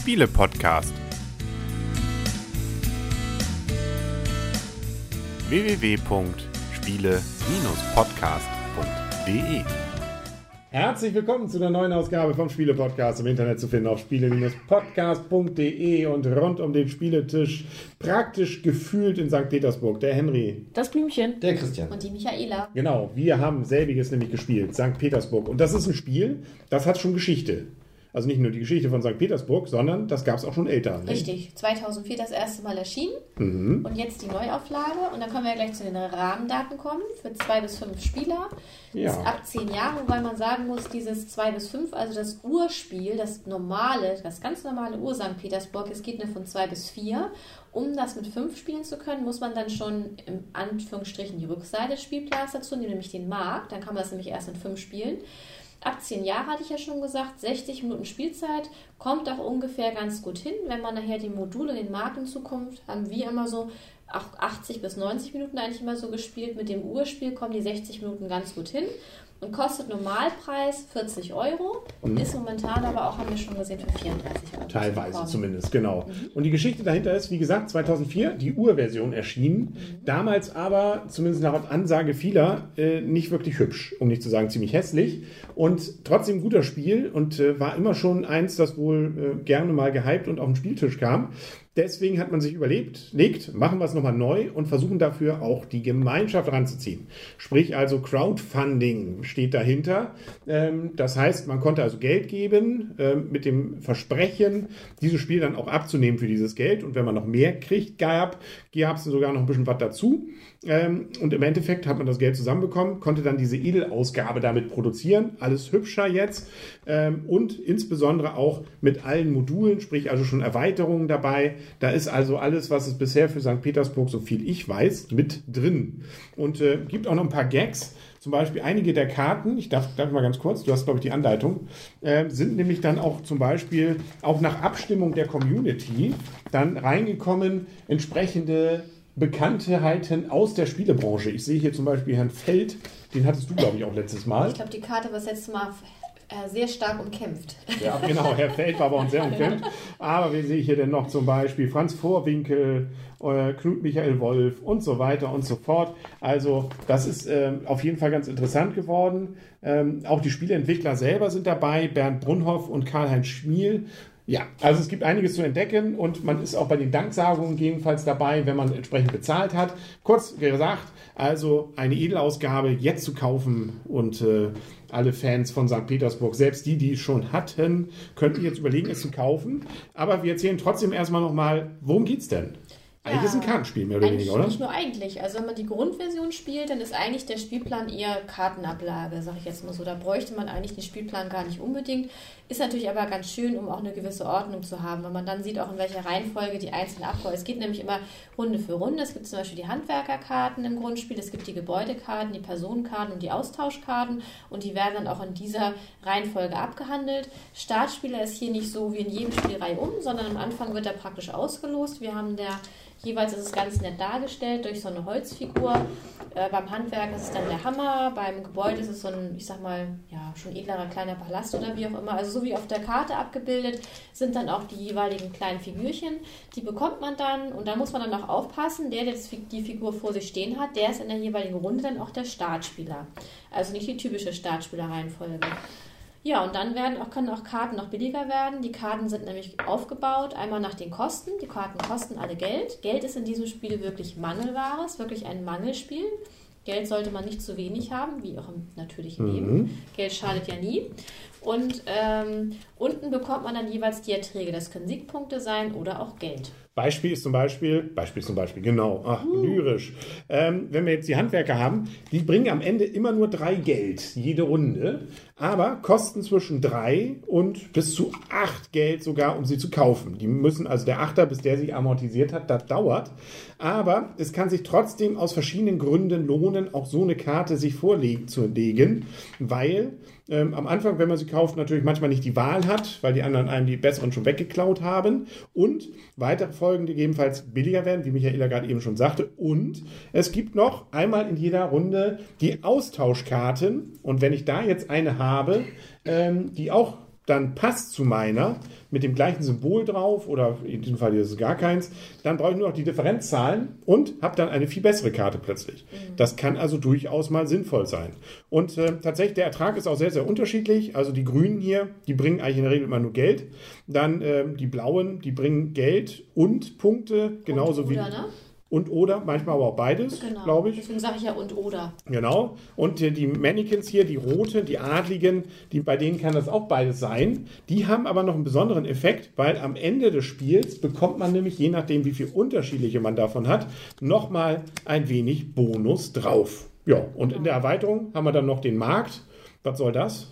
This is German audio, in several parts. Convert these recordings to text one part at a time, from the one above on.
Spiele-Podcast. www.spiele-podcast.de Herzlich willkommen zu einer neuen Ausgabe vom Spiele-Podcast im Internet zu finden auf spiele-podcast.de und rund um den Spieletisch praktisch gefühlt in St. Petersburg. Der Henry. Das Blümchen. Der Christian. Und die Michaela. Genau, wir haben selbiges nämlich gespielt, St. Petersburg. Und das ist ein Spiel, das hat schon Geschichte. Also nicht nur die Geschichte von St. Petersburg, sondern das gab es auch schon älter. Ne? Richtig. 2004 das erste Mal erschienen. Mhm. Und jetzt die Neuauflage. Und dann können wir ja gleich zu den Rahmendaten kommen. Für zwei bis fünf Spieler. Ja. Ist ab zehn Jahre, weil man sagen muss, dieses zwei bis fünf, also das Urspiel, das normale, das ganz normale Ur-St. Petersburg, es geht nur von zwei bis vier. Um das mit fünf spielen zu können, muss man dann schon im Anführungsstrichen die Rückseite des Spielplans dazu nehmen, nämlich den Markt. Dann kann man das nämlich erst in fünf spielen. Ab 10 Jahre hatte ich ja schon gesagt, 60 Minuten Spielzeit kommt auch ungefähr ganz gut hin. Wenn man nachher die Module, den Markt in Zukunft, haben wir immer so 80 bis 90 Minuten eigentlich immer so gespielt. Mit dem Urspiel kommen die 60 Minuten ganz gut hin und kostet Normalpreis 40 Euro. Ist momentan aber auch, haben wir schon gesehen, für 34 Euro. Mhm. Teilweise zu zumindest, genau. Mhm. Und die Geschichte dahinter ist, wie gesagt, 2004 die Urversion erschienen. Mhm. Damals aber, zumindest nach Ansage vieler, äh, nicht wirklich hübsch, um nicht zu sagen ziemlich hässlich. Und trotzdem guter Spiel und äh, war immer schon eins, das wohl äh, gerne mal gehypt und auf den Spieltisch kam. Deswegen hat man sich überlegt, legt, machen wir es nochmal neu und versuchen dafür auch die Gemeinschaft ranzuziehen. Sprich also Crowdfunding steht dahinter. Ähm, das heißt, man konnte also Geld geben ähm, mit dem Versprechen, dieses Spiel dann auch abzunehmen für dieses Geld. Und wenn man noch mehr kriegt, gab es sogar noch ein bisschen was dazu. Ähm, und im Endeffekt hat man das Geld zusammenbekommen, konnte dann diese Edelausgabe damit produzieren. Alles hübscher jetzt. Ähm, und insbesondere auch mit allen Modulen, sprich also schon Erweiterungen dabei. Da ist also alles, was es bisher für St. Petersburg, so viel ich weiß, mit drin. Und äh, gibt auch noch ein paar Gags. Zum Beispiel einige der Karten, ich darf, darf mal ganz kurz, du hast, glaube ich, die Anleitung, äh, sind nämlich dann auch zum Beispiel auch nach Abstimmung der Community dann reingekommen, entsprechende Bekanntheiten aus der Spielebranche. Ich sehe hier zum Beispiel Herrn Feld, den hattest du, glaube ich, auch letztes Mal. Ich glaube, die Karte war das letzte Mal äh, sehr stark umkämpft. Ja, genau, Herr Feld war bei uns sehr umkämpft. Aber wir sehen hier denn noch zum Beispiel Franz Vorwinkel, äh, Knut Michael Wolf und so weiter und so fort. Also das ist ähm, auf jeden Fall ganz interessant geworden. Ähm, auch die Spieleentwickler selber sind dabei, Bernd Brunhoff und Karl-Heinz Schmiel. Ja, also es gibt einiges zu entdecken und man ist auch bei den Danksagungen jedenfalls dabei, wenn man entsprechend bezahlt hat. Kurz gesagt, also eine Edelausgabe jetzt zu kaufen und äh, alle Fans von St. Petersburg, selbst die, die schon hatten, könnten jetzt überlegen, es zu kaufen. Aber wir erzählen trotzdem erstmal nochmal, worum geht's denn? Eigentlich Ja. ist es ein Kartenspiel, mehr oder Eigentlich weniger, oder? nicht nur eigentlich. Also wenn man die Grundversion spielt, dann ist eigentlich der Spielplan eher Kartenablage, sage ich jetzt mal so. Da bräuchte man eigentlich den Spielplan gar nicht unbedingt. Ist natürlich aber ganz schön, um auch eine gewisse Ordnung zu haben, weil man dann sieht auch, in welcher Reihenfolge die einzelnen Abläufe. Es geht nämlich immer Runde für Runde. Es gibt zum Beispiel die Handwerkerkarten im Grundspiel, es gibt die Gebäudekarten, die Personenkarten und die Austauschkarten und die werden dann auch in dieser Reihenfolge abgehandelt. Startspieler ist hier nicht so wie in jedem Spielreihe um, sondern am Anfang wird er praktisch ausgelost. Wir haben der Jeweils ist es ganz nett dargestellt durch so eine Holzfigur. Äh, beim Handwerk ist es dann der Hammer, beim Gebäude ist es so ein, ich sag mal, ja, schon edlerer kleiner Palast oder wie auch immer. Also so wie auf der Karte abgebildet sind dann auch die jeweiligen kleinen Figürchen. Die bekommt man dann und da muss man dann auch aufpassen, der, der die Figur vor sich stehen hat, der ist in der jeweiligen Runde dann auch der Startspieler. Also nicht die typische Startspielerreihenfolge. Ja, und dann werden auch, können auch Karten noch billiger werden. Die Karten sind nämlich aufgebaut, einmal nach den Kosten. Die Karten kosten alle Geld. Geld ist in diesem Spiel wirklich Mangelware, ist wirklich ein Mangelspiel. Geld sollte man nicht zu wenig haben, wie auch im natürlichen Leben. Geld schadet ja nie. Und ähm, unten bekommt man dann jeweils die Erträge. Das können Siegpunkte sein oder auch Geld. Beispiel ist zum Beispiel, Beispiel ist zum Beispiel, genau, ach, lyrisch. Ähm, wenn wir jetzt die Handwerker haben, die bringen am Ende immer nur drei Geld, jede Runde, aber kosten zwischen drei und bis zu acht Geld sogar, um sie zu kaufen. Die müssen, also der Achter, bis der sich amortisiert hat, das dauert. Aber es kann sich trotzdem aus verschiedenen Gründen lohnen, auch so eine Karte sich vorlegen zu legen, weil ähm, am Anfang, wenn man sie kauft, natürlich manchmal nicht die Wahl hat, weil die anderen einem die besseren schon weggeklaut haben und weitere Folgen, die gegebenenfalls billiger werden, wie Michaela gerade eben schon sagte. Und es gibt noch einmal in jeder Runde die Austauschkarten und wenn ich da jetzt eine habe, ähm, die auch dann passt zu meiner mit dem gleichen Symbol drauf oder in diesem Fall ist es gar keins, dann brauche ich nur noch die Differenzzahlen und habe dann eine viel bessere Karte plötzlich. Mhm. Das kann also durchaus mal sinnvoll sein. Und äh, tatsächlich, der Ertrag ist auch sehr, sehr unterschiedlich. Also die Grünen hier, die bringen eigentlich in der Regel immer nur Geld. Dann äh, die Blauen, die bringen Geld und Punkte, genauso und, oder, wie. Ne? Und oder, manchmal aber auch beides, genau. glaube ich. Deswegen sage ich ja und oder. Genau. Und die, Mannequins hier, die rote, die adligen, die, bei denen kann das auch beides sein. Die haben aber noch einen besonderen Effekt, weil am Ende des Spiels bekommt man nämlich, je nachdem wie viel unterschiedliche man davon hat, nochmal ein wenig Bonus drauf. Ja, und genau. in der Erweiterung haben wir dann noch den Markt. Was soll das?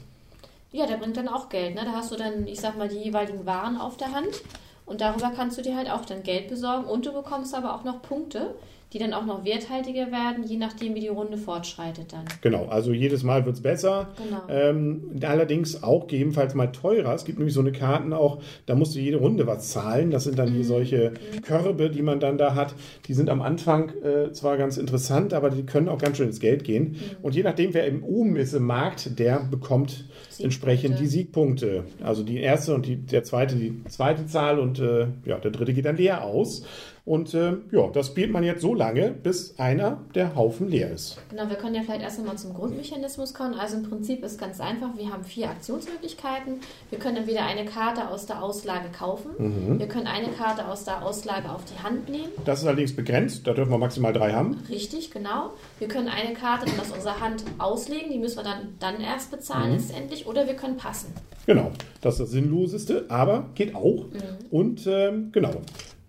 Ja, der bringt dann auch Geld. Ne? Da hast du dann, ich sag mal, die jeweiligen Waren auf der Hand. Und darüber kannst du dir halt auch dann Geld besorgen. Und du bekommst aber auch noch Punkte, die dann auch noch werthaltiger werden, je nachdem, wie die Runde fortschreitet dann. Genau, also jedes Mal wird es besser. Genau. Ähm, allerdings auch gegebenenfalls mal teurer. Es gibt nämlich so eine Karten auch, da musst du jede Runde was zahlen. Das sind dann mhm. hier solche mhm. Körbe, die man dann da hat. Die sind am Anfang äh, zwar ganz interessant, aber die können auch ganz schön ins Geld gehen. Mhm. Und je nachdem, wer im oben ist im Markt, der bekommt entsprechend die Siegpunkte. Also die erste und die, der zweite, die zweite Zahl und äh, ja, der dritte geht dann leer aus. Und äh, ja, das spielt man jetzt so lange, bis einer der Haufen leer ist. Genau, wir können ja vielleicht erst einmal zum Grundmechanismus kommen. Also im Prinzip ist ganz einfach, wir haben vier Aktionsmöglichkeiten. Wir können entweder eine Karte aus der Auslage kaufen, mhm. wir können eine Karte aus der Auslage auf die Hand nehmen. Das ist allerdings begrenzt, da dürfen wir maximal drei haben. Richtig, genau. Wir können eine Karte dann aus unserer Hand auslegen, die müssen wir dann, dann erst bezahlen mhm. letztendlich, oder wir können passen. Genau, das ist das Sinnloseste, aber geht auch. Mhm. Und ähm, genau,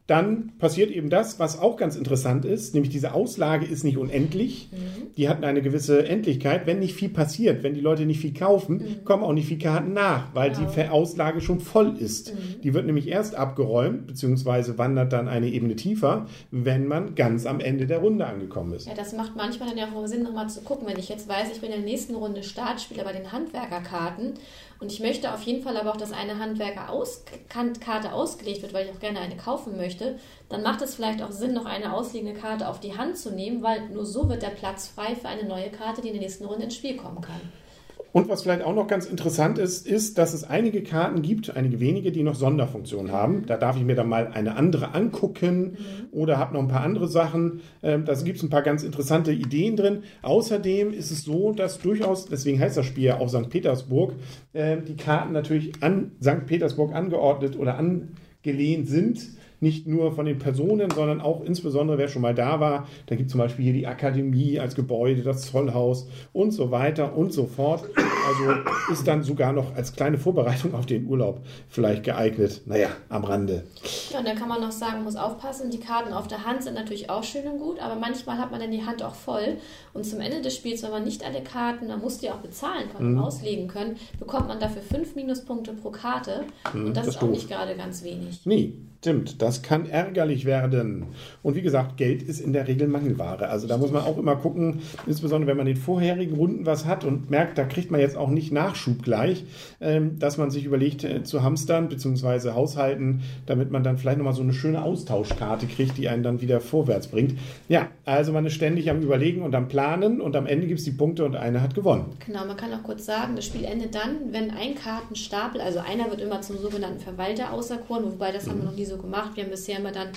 dann passiert eben das, was auch ganz interessant ist, nämlich diese Auslage ist nicht unendlich. Mhm. Die hat eine gewisse Endlichkeit. Wenn nicht viel passiert, wenn die Leute nicht viel kaufen, mhm. kommen auch nicht viele Karten nach, weil genau. die Auslage schon voll ist. Mhm. Die wird nämlich erst abgeräumt, beziehungsweise wandert dann eine Ebene tiefer, wenn man ganz am Ende der Runde angekommen ist. Ja, das macht manchmal dann ja auch Sinn, nochmal zu gucken. Wenn ich jetzt weiß, ich bin in der nächsten Runde Start, spiele bei den Handwerkerkarten und ich möchte auf jeden Fall aber auch, dass eine Handwerkerkarte ausgelegt wird, weil ich auch gerne eine kaufen möchte. Dann macht es vielleicht auch Sinn, noch eine ausliegende Karte auf die Hand zu nehmen, weil nur so wird der Platz frei für eine neue Karte, die in der nächsten Runde ins Spiel kommen kann. Und was vielleicht auch noch ganz interessant ist, ist, dass es einige Karten gibt, einige wenige, die noch Sonderfunktionen haben. Da darf ich mir dann mal eine andere angucken mhm. oder habe noch ein paar andere Sachen. Ähm, da gibt es ein paar ganz interessante Ideen drin. Außerdem ist es so, dass durchaus, deswegen heißt das Spiel ja auch St. Petersburg, äh, die Karten natürlich an St. Petersburg angeordnet oder angelehnt sind nicht nur von den Personen, sondern auch insbesondere, wer schon mal da war. Da gibt es zum Beispiel hier die Akademie als Gebäude, das Zollhaus und so weiter und so fort. Also ist dann sogar noch als kleine Vorbereitung auf den Urlaub vielleicht geeignet. Naja, am Rande. Ja, und dann kann man noch sagen, muss aufpassen, die Karten auf der Hand sind natürlich auch schön und gut, aber manchmal hat man dann die Hand auch voll. Und zum Ende des Spiels, wenn man nicht alle Karten, man muss die auch bezahlen können, mhm. auslegen können, bekommt man dafür fünf Minuspunkte pro Karte. Mhm, und das, das ist auch doof. nicht gerade ganz wenig. Nee, Stimmt, das kann ärgerlich werden. Und wie gesagt, Geld ist in der Regel Mangelware. Also da muss man auch immer gucken, insbesondere wenn man in den vorherigen Runden was hat und merkt, da kriegt man jetzt auch nicht Nachschub gleich, ähm, dass man sich überlegt äh, zu hamstern bzw. haushalten, damit man dann vielleicht nochmal so eine schöne Austauschkarte kriegt, die einen dann wieder vorwärts bringt. Ja, also man ist ständig am Überlegen und am Planen und am Ende gibt es die Punkte und einer hat gewonnen. Genau, man kann auch kurz sagen, das Spiel endet dann, wenn ein Kartenstapel, also einer wird immer zum sogenannten Verwalter auserkoren, wobei das haben wir noch nie so gemacht. Wir haben bisher immer dann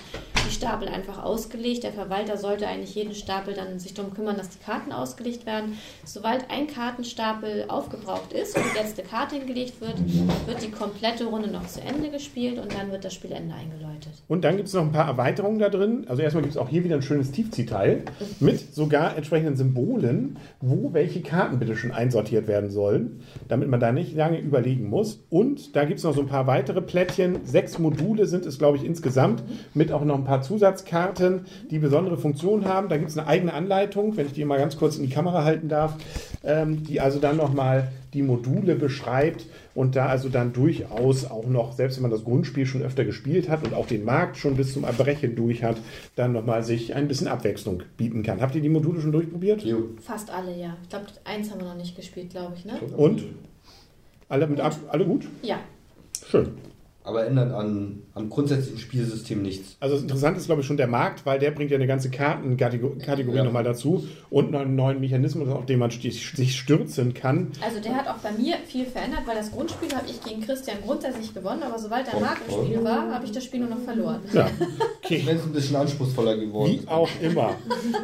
die Stapel einfach ausgelegt. Der Verwalter sollte eigentlich jeden Stapel dann sich darum kümmern, dass die Karten ausgelegt werden. Sobald ein Kartenstapel aufgebraucht ist und die letzte Karte hingelegt wird, wird die komplette Runde noch zu Ende gespielt und dann wird das Spielende eingeläutet. Und dann gibt es noch ein paar Erweiterungen da drin. Also erstmal gibt es auch hier wieder ein schönes Tiefziehteil mit sogar entsprechenden Symbolen, wo welche Karten bitte schon einsortiert werden sollen, damit man da nicht lange überlegen muss. Und da gibt es noch so ein paar weitere Plättchen. Sechs Module sind es, glaube ich, insgesamt, mit auch noch ein paar Zusatzkarten, die besondere Funktionen haben. Da gibt es eine eigene Anleitung, wenn ich die mal ganz kurz in die Kamera halten darf, ähm, die also dann nochmal die Module beschreibt und da also dann durchaus auch noch, selbst wenn man das Grundspiel schon öfter gespielt hat und auch den Markt schon bis zum Erbrechen durch hat, dann nochmal sich ein bisschen Abwechslung bieten kann. Habt ihr die Module schon durchprobiert? Jo. Fast alle, ja. Ich glaube, eins haben wir noch nicht gespielt, glaube ich. Ne? Und? Alle, mit gut. Ab, alle gut? Ja. Schön. Aber ändern an, am grundsätzlichen Spielsystem nichts. Also interessant ist, glaube ich, schon der Markt, weil der bringt ja eine ganze Kartenkategorie ja. nochmal dazu und einen neuen Mechanismus, auf den man sich stürzen kann. Also der hat auch bei mir viel verändert, weil das Grundspiel habe ich gegen Christian grundsätzlich gewonnen, aber sobald der Markt im Spiel war, habe ich das Spiel nur noch verloren. Ja, okay. Wenn es ein bisschen anspruchsvoller geworden Wie auch immer.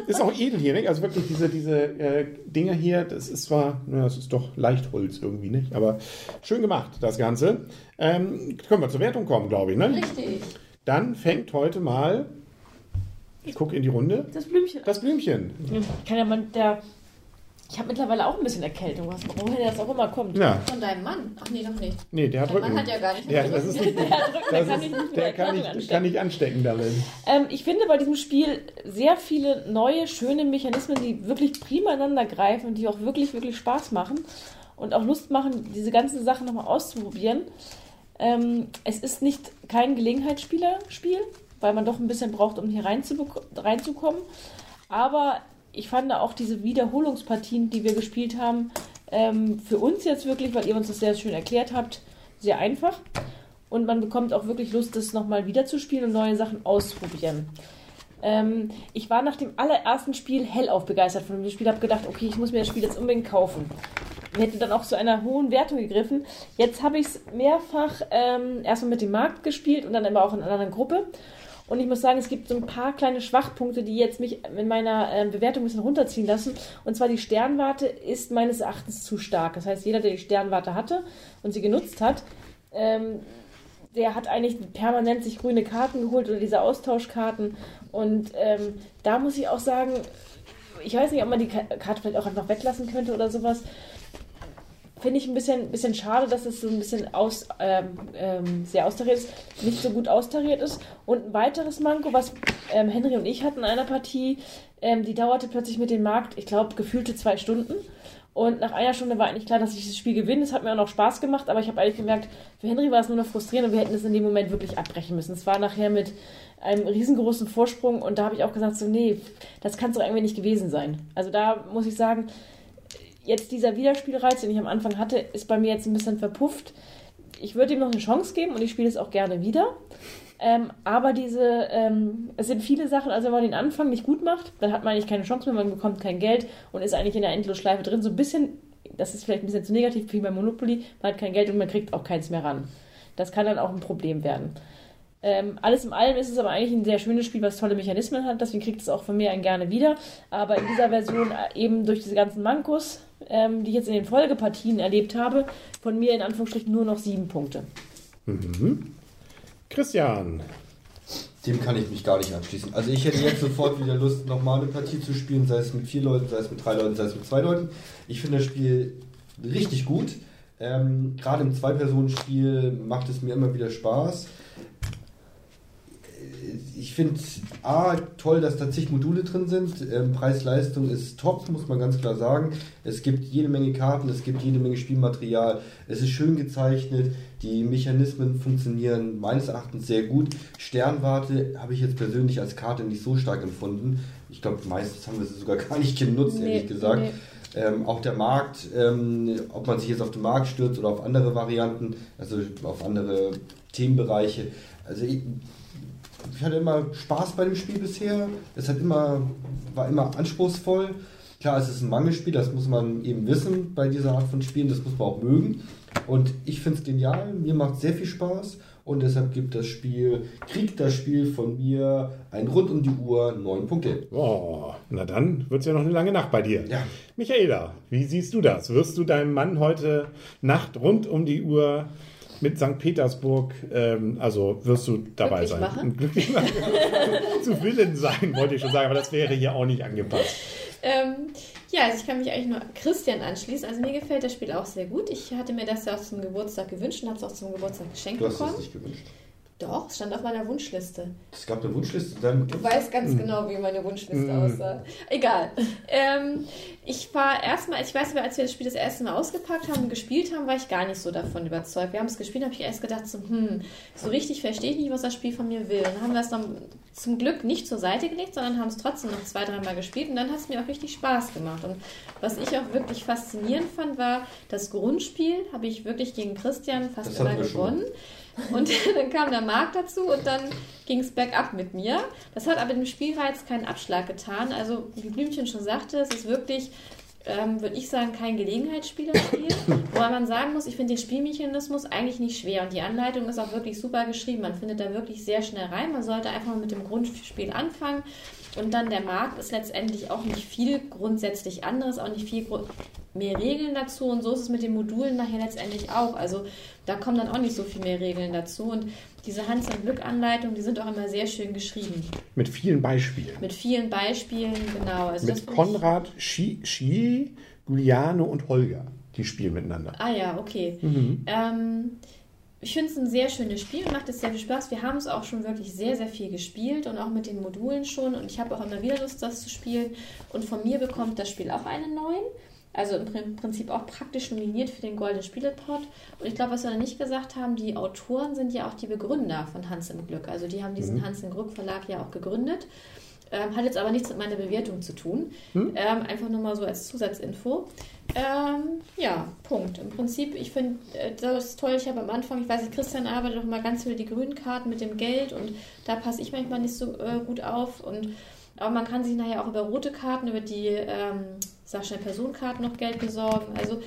Ist auch edel hier, nicht? Also wirklich diese, diese äh, Dinger hier, das ist zwar, na, das ist doch Leichtholz irgendwie, nicht? Aber schön gemacht, das Ganze. Ähm, können wir zur Wertung kommen, glaube ich. Ne? Richtig. Dann fängt heute mal, ich gucke in die Runde. Das Blümchen. Das Blümchen. Kann ja man, der, ich habe mittlerweile auch ein bisschen Erkältung. Was, woher das auch immer kommt. Ja. Von deinem Mann? Ach nee, doch nicht. Nee, der hat Dein Rücken. Mann hat ja gar nicht. Ja, das ist nicht, der hat Rücken, der kann nicht, der kann nicht, kann nicht anstecken damit. Ähm, ich finde bei diesem Spiel sehr viele neue, schöne Mechanismen, die wirklich prima ineinander greifen und die auch wirklich, wirklich Spaß machen und auch Lust machen, diese ganzen Sachen nochmal auszuprobieren. Ähm, es ist nicht kein Gelegenheitsspielerspiel, weil man doch ein bisschen braucht, um hier reinzukommen. Aber ich fand auch diese Wiederholungspartien, die wir gespielt haben, ähm, für uns jetzt wirklich, weil ihr uns das sehr schön erklärt habt, sehr einfach. Und man bekommt auch wirklich Lust, das nochmal wieder zu spielen und neue Sachen auszuprobieren. Ähm, ich war nach dem allerersten Spiel hellauf begeistert von dem Spiel, habe gedacht, okay, ich muss mir das Spiel jetzt unbedingt kaufen hätte dann auch zu einer hohen Wertung gegriffen. Jetzt habe ich es mehrfach ähm, erstmal mit dem Markt gespielt und dann aber auch in einer anderen Gruppe. Und ich muss sagen, es gibt so ein paar kleine Schwachpunkte, die jetzt mich in meiner äh, Bewertung ein bisschen runterziehen lassen. Und zwar die Sternwarte ist meines Erachtens zu stark. Das heißt, jeder, der die Sternwarte hatte und sie genutzt hat, ähm, der hat eigentlich permanent sich grüne Karten geholt oder diese Austauschkarten. Und ähm, da muss ich auch sagen, ich weiß nicht, ob man die Karte vielleicht auch einfach weglassen könnte oder sowas finde ich ein bisschen, bisschen schade, dass es so ein bisschen aus, ähm, ähm, sehr austariert ist, nicht so gut austariert ist. Und ein weiteres Manko, was ähm, Henry und ich hatten in einer Partie, ähm, die dauerte plötzlich mit dem Markt, ich glaube, gefühlte zwei Stunden. Und nach einer Stunde war eigentlich klar, dass ich das Spiel gewinne. Es hat mir auch noch Spaß gemacht, aber ich habe eigentlich gemerkt, für Henry war es nur noch frustrierend und wir hätten es in dem Moment wirklich abbrechen müssen. Es war nachher mit einem riesengroßen Vorsprung und da habe ich auch gesagt, so, nee, das kann es doch irgendwie nicht gewesen sein. Also da muss ich sagen, jetzt dieser Wiederspielreiz, den ich am Anfang hatte, ist bei mir jetzt ein bisschen verpufft. Ich würde ihm noch eine Chance geben und ich spiele es auch gerne wieder. Ähm, aber diese, ähm, es sind viele Sachen, also wenn man den Anfang nicht gut macht, dann hat man eigentlich keine Chance mehr, man bekommt kein Geld und ist eigentlich in der Endlosschleife drin. So ein bisschen, das ist vielleicht ein bisschen zu negativ wie bei Monopoly, man hat kein Geld und man kriegt auch keins mehr ran. Das kann dann auch ein Problem werden. Ähm, alles in allem ist es aber eigentlich ein sehr schönes Spiel, was tolle Mechanismen hat, deswegen kriegt es auch von mir ein gerne wieder. Aber in dieser Version äh, eben durch diese ganzen Mankos, ähm, die ich jetzt in den Folgepartien erlebt habe, von mir in Anführungsstrichen nur noch sieben Punkte. Mhm. Christian. Dem kann ich mich gar nicht anschließen. Also ich hätte jetzt sofort wieder Lust, nochmal eine Partie zu spielen, sei es mit vier Leuten, sei es mit drei Leuten, sei es mit zwei Leuten. Ich finde das Spiel richtig gut. Ähm, Gerade im Zwei-Personen-Spiel macht es mir immer wieder Spaß ich finde A, toll, dass da zig Module drin sind. Ähm, Preis-Leistung ist top, muss man ganz klar sagen. Es gibt jede Menge Karten, es gibt jede Menge Spielmaterial. Es ist schön gezeichnet. Die Mechanismen funktionieren meines Erachtens sehr gut. Sternwarte habe ich jetzt persönlich als Karte nicht so stark empfunden. Ich glaube, meistens haben wir sie sogar gar nicht genutzt, nee, ehrlich gesagt. Nee. Ähm, auch der Markt, ähm, ob man sich jetzt auf den Markt stürzt oder auf andere Varianten, also auf andere Themenbereiche. Also ich, ich hatte immer Spaß bei dem Spiel bisher. Es hat immer, war immer anspruchsvoll. Klar, es ist ein Mangelspiel, das muss man eben wissen bei dieser Art von Spielen, das muss man auch mögen. Und ich finde es genial, mir macht sehr viel Spaß und deshalb gibt das Spiel, kriegt das Spiel von mir ein rund um die Uhr neun Punkte. Oh, na dann wird es ja noch eine lange Nacht bei dir. Ja. Michaela, wie siehst du das? Wirst du deinem Mann heute Nacht rund um die Uhr mit St. Petersburg, ähm, also wirst du dabei Glücklich sein. Machen? Glücklich machen. Zu Willen sein, wollte ich schon sagen, aber das wäre hier auch nicht angepasst. Ähm, ja, also ich kann mich eigentlich nur Christian anschließen. Also mir gefällt das Spiel auch sehr gut. Ich hatte mir das ja auch zum Geburtstag gewünscht und habe es auch zum Geburtstag geschenkt du hast bekommen. es nicht gewünscht. Doch, es stand auf meiner Wunschliste. Es gab eine Wunschliste. Dann Du weißt ganz genau, wie meine Wunschliste Mm. aussah. Egal. Ähm, ich war erstmal, ich weiß aber, als wir das Spiel das erste Mal ausgepackt haben und gespielt haben, war ich gar nicht so davon überzeugt. Wir haben es gespielt, habe ich erst gedacht, so, hm, so richtig verstehe ich nicht, was das Spiel von mir will. Dann haben wir es dann zum Glück nicht zur Seite gelegt, sondern haben es trotzdem noch zwei, dreimal gespielt und dann hat es mir auch richtig Spaß gemacht. Und was ich auch wirklich faszinierend fand, war, das Grundspiel habe ich wirklich gegen Christian fast Das immer wir schon. Und dann kam der Markt dazu und dann ging es bergab mit mir. Das hat aber dem Spielreiz keinen Abschlag getan. Also, wie Blümchen schon sagte, es ist wirklich ähm, würde ich sagen, kein Gelegenheitsspielerspiel. Wobei man sagen muss, ich finde den Spielmechanismus eigentlich nicht schwer und die Anleitung ist auch wirklich super geschrieben. Man findet da wirklich sehr schnell rein. Man sollte einfach mal mit dem Grundspiel anfangen. Und dann der Markt ist letztendlich auch nicht viel grundsätzlich anderes, auch nicht viel mehr Regeln dazu. Und so ist es mit den Modulen nachher letztendlich auch. Also da kommen dann auch nicht so viel mehr Regeln dazu. Und diese Hans- und Glück-Anleitungen, die sind auch immer sehr schön geschrieben. Mit vielen Beispielen. Mit vielen Beispielen, genau. Also mit Konrad, Schie, Giuliano und Holger. Die spielen miteinander. Ah ja, okay. Mhm. Ähm, ich finde es ein sehr schönes Spiel und macht es sehr viel Spaß. Wir haben es auch schon wirklich sehr, sehr viel gespielt und auch mit den Modulen schon. Und ich habe auch immer wieder Lust, das zu spielen. Und von mir bekommt das Spiel auch einen neuen. Also im Prinzip auch praktisch nominiert für den Golden Spielepot. Und ich glaube, was wir noch nicht gesagt haben, die Autoren sind ja auch die Begründer von Hans im Glück. Also die haben diesen mhm. Hans im Glück Verlag ja auch gegründet. Ähm, hat jetzt aber nichts mit meiner Bewertung zu tun. Hm? Ähm, einfach nur mal so als Zusatzinfo. Ähm, ja, Punkt. Im Prinzip, ich finde äh, das toll. Ich habe am Anfang, ich weiß nicht, Christian arbeitet auch mal ganz viel die grünen Karten mit dem Geld und da passe ich manchmal nicht so äh, gut auf. Und, aber man kann sich nachher auch über rote Karten, über die, ähm, sag schnell, Personenkarten noch Geld besorgen. Also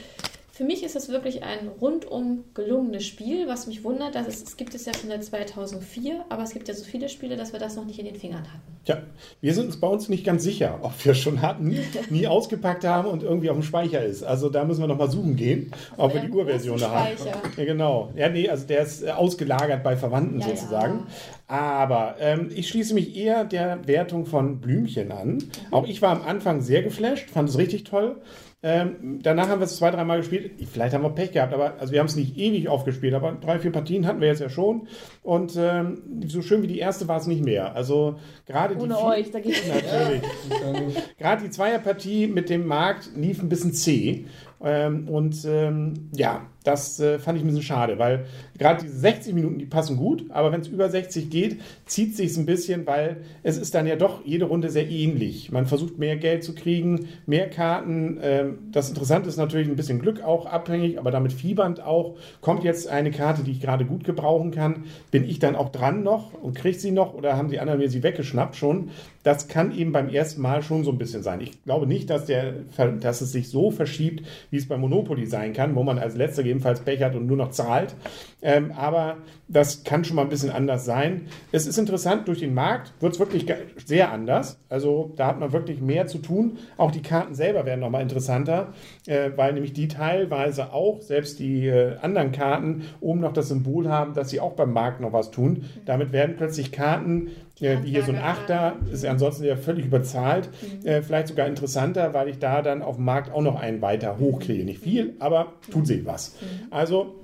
für mich ist es wirklich ein rundum gelungenes Spiel, was mich wundert, dass es, es gibt es ja schon seit 2004, aber es gibt ja so viele Spiele, dass wir das noch nicht in den Fingern hatten. Ja, wir sind uns bei uns nicht ganz sicher, ob wir es schon hatten, nie ausgepackt haben und irgendwie auf dem Speicher ist. Also da müssen wir nochmal suchen gehen, ob wir die Urversion haben. Ja, genau. Ja, nee, also der ist äh, ausgelagert bei Verwandten ja, sozusagen. Ja. Aber ähm, ich schließe mich eher der Wertung von Blümchen an. Mhm. Auch ich war am Anfang sehr geflasht, fand es richtig toll. Ähm, danach haben wir es zwei, dreimal gespielt. Vielleicht haben wir Pech gehabt, aber also wir haben es nicht ewig aufgespielt, aber drei, vier Partien hatten wir jetzt ja schon. Und ähm, so schön wie die erste war es nicht mehr. Also gerade Ohne die euch, da geht es natürlich. gerade die Zweierpartie mit dem Markt lief ein bisschen zäh. Ähm, und ähm, ja, das äh, fand ich ein bisschen schade, weil gerade diese 60 Minuten, die passen gut, aber wenn es über 60 geht, zieht sich ein bisschen, weil es ist dann ja doch jede Runde sehr ähnlich. Man versucht mehr Geld zu kriegen, mehr Karten. Ähm, das Interessante ist natürlich ein bisschen Glück auch abhängig, aber damit fiebernd auch. Kommt jetzt eine Karte, die ich gerade gut gebrauchen kann, bin ich dann auch dran noch und kriege sie noch oder haben die anderen mir sie weggeschnappt schon? Das kann eben beim ersten Mal schon so ein bisschen sein. Ich glaube nicht, dass, der, dass es sich so verschiebt, wie es bei Monopoly sein kann, wo man als letzter jedenfalls Pech hat und nur noch zahlt. Ähm, aber das kann schon mal ein bisschen anders sein. Es ist interessant, durch den Markt wird es wirklich sehr anders. Also da hat man wirklich mehr zu tun. Auch die Karten selber werden nochmal interessanter, äh, weil nämlich die teilweise auch, selbst die äh, anderen Karten, oben noch das Symbol haben, dass sie auch beim Markt noch was tun. Damit werden plötzlich Karten, äh, wie hier so ein Achter, ist ansonsten ja völlig überzahlt, mhm. äh, vielleicht sogar interessanter, weil ich da dann auf dem Markt auch noch einen weiter hochkriege. Nicht viel, aber tut sich was. Mhm. Also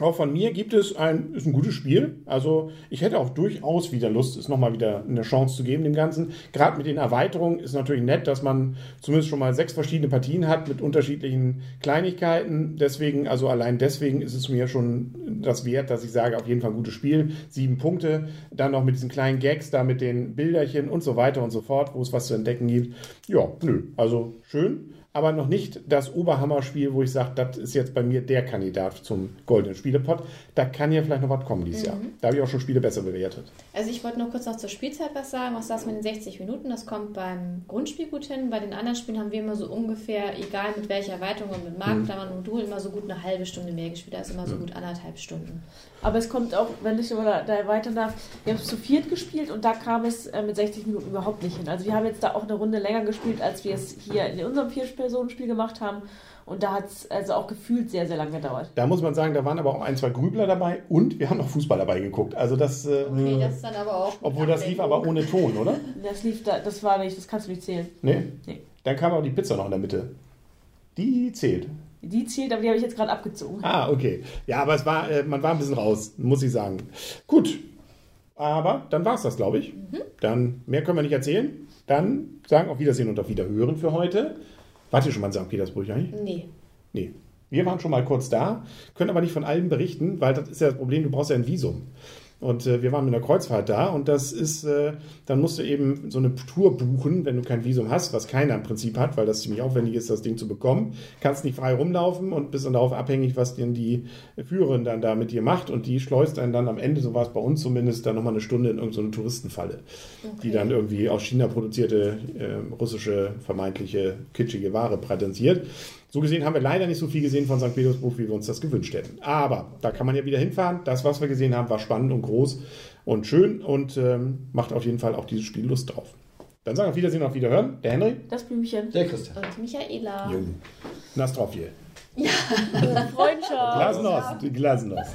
auch von mir gibt es ein, ist ein gutes Spiel. Also ich hätte auch durchaus wieder Lust, es nochmal wieder eine Chance zu geben, dem Ganzen. Gerade mit den Erweiterungen ist natürlich nett, dass man zumindest schon mal sechs verschiedene Partien hat mit unterschiedlichen Kleinigkeiten. Deswegen, also allein deswegen ist es mir schon das wert, dass ich sage, auf jeden Fall ein gutes Spiel. Sieben Punkte. Dann noch mit diesen kleinen Gags da mit den Bilderchen und so weiter und so fort, wo es was zu entdecken gibt. Ja, nö. Also schön aber noch nicht das Oberhammer-Spiel, wo ich sage, das ist jetzt bei mir der Kandidat zum goldenen Spielepot. Da kann ja vielleicht noch was kommen dieses mhm. Jahr. Da habe ich auch schon Spiele besser bewertet. Also ich wollte nur kurz noch zur Spielzeit was sagen. Was das mit den 60 Minuten? Das kommt beim Grundspiel gut hin. Bei den anderen Spielen haben wir immer so ungefähr, egal mit welcher Erweiterung und mit Marktklammern mhm. und Modul, immer so gut eine halbe Stunde mehr gespielt. Da ist immer so mhm. gut anderthalb Stunden. Aber es kommt auch, wenn ich da, da erweitern darf, wir haben es zu viert gespielt und da kam es äh, mit 60 Minuten überhaupt nicht hin. Also wir haben jetzt da auch eine Runde länger gespielt, als wir es hier in unserem Vier-Personen-Spiel gemacht haben. Und da hat es also auch gefühlt sehr, sehr lange gedauert. Da muss man sagen, da waren aber auch ein, zwei Grübler dabei und wir haben noch Fußball dabei geguckt. Also das. Äh, okay, das ist dann aber auch. Obwohl das lief aber ohne Ton, oder? Das lief da, das war nicht, das kannst du nicht zählen. Nee. nee. Dann kam aber die Pizza noch in der Mitte. Die zählt. Die zählt, aber die habe ich jetzt gerade abgezogen. Ah, okay. Ja, aber es war, äh, man war ein bisschen raus, muss ich sagen. Gut. Aber dann war es das, glaube ich. Mhm. Dann mehr können wir nicht erzählen. Dann sagen auf Wiedersehen und auf Wiederhören für heute. Wart ihr schon mal in St. Petersburg eigentlich? Nee. Nee. Wir waren schon mal kurz da, können aber nicht von allen berichten, weil das ist ja das Problem, du brauchst ja ein Visum. Und äh, wir waren mit einer Kreuzfahrt da und das ist, äh, dann musst du eben so eine Tour buchen, wenn du kein Visum hast, was keiner im Prinzip hat, weil das ziemlich aufwendig ist, das Ding zu bekommen. Kannst nicht frei rumlaufen und bist dann darauf abhängig, was denn die Führerin dann da mit dir macht und die schleust einen dann am Ende, so war es bei uns zumindest, dann nochmal eine Stunde in irgendeine Touristenfalle, die dann irgendwie aus China produzierte äh, russische vermeintliche kitschige Ware präsentiert. So gesehen haben wir leider nicht so viel gesehen von St. Petersburg, wie wir uns das gewünscht hätten. Aber da kann man ja wieder hinfahren. Das, was wir gesehen haben, war spannend und groß und schön und ähm, macht auf jeden Fall auch dieses Spiel Lust drauf. Dann sagen wir auf Wiedersehen auf Wiederhören. Der Henry. Das Blümchen. Der Christian. Und Michaela. Jung. Nastrofje. Freundschaft. Glasnost. Glasnost.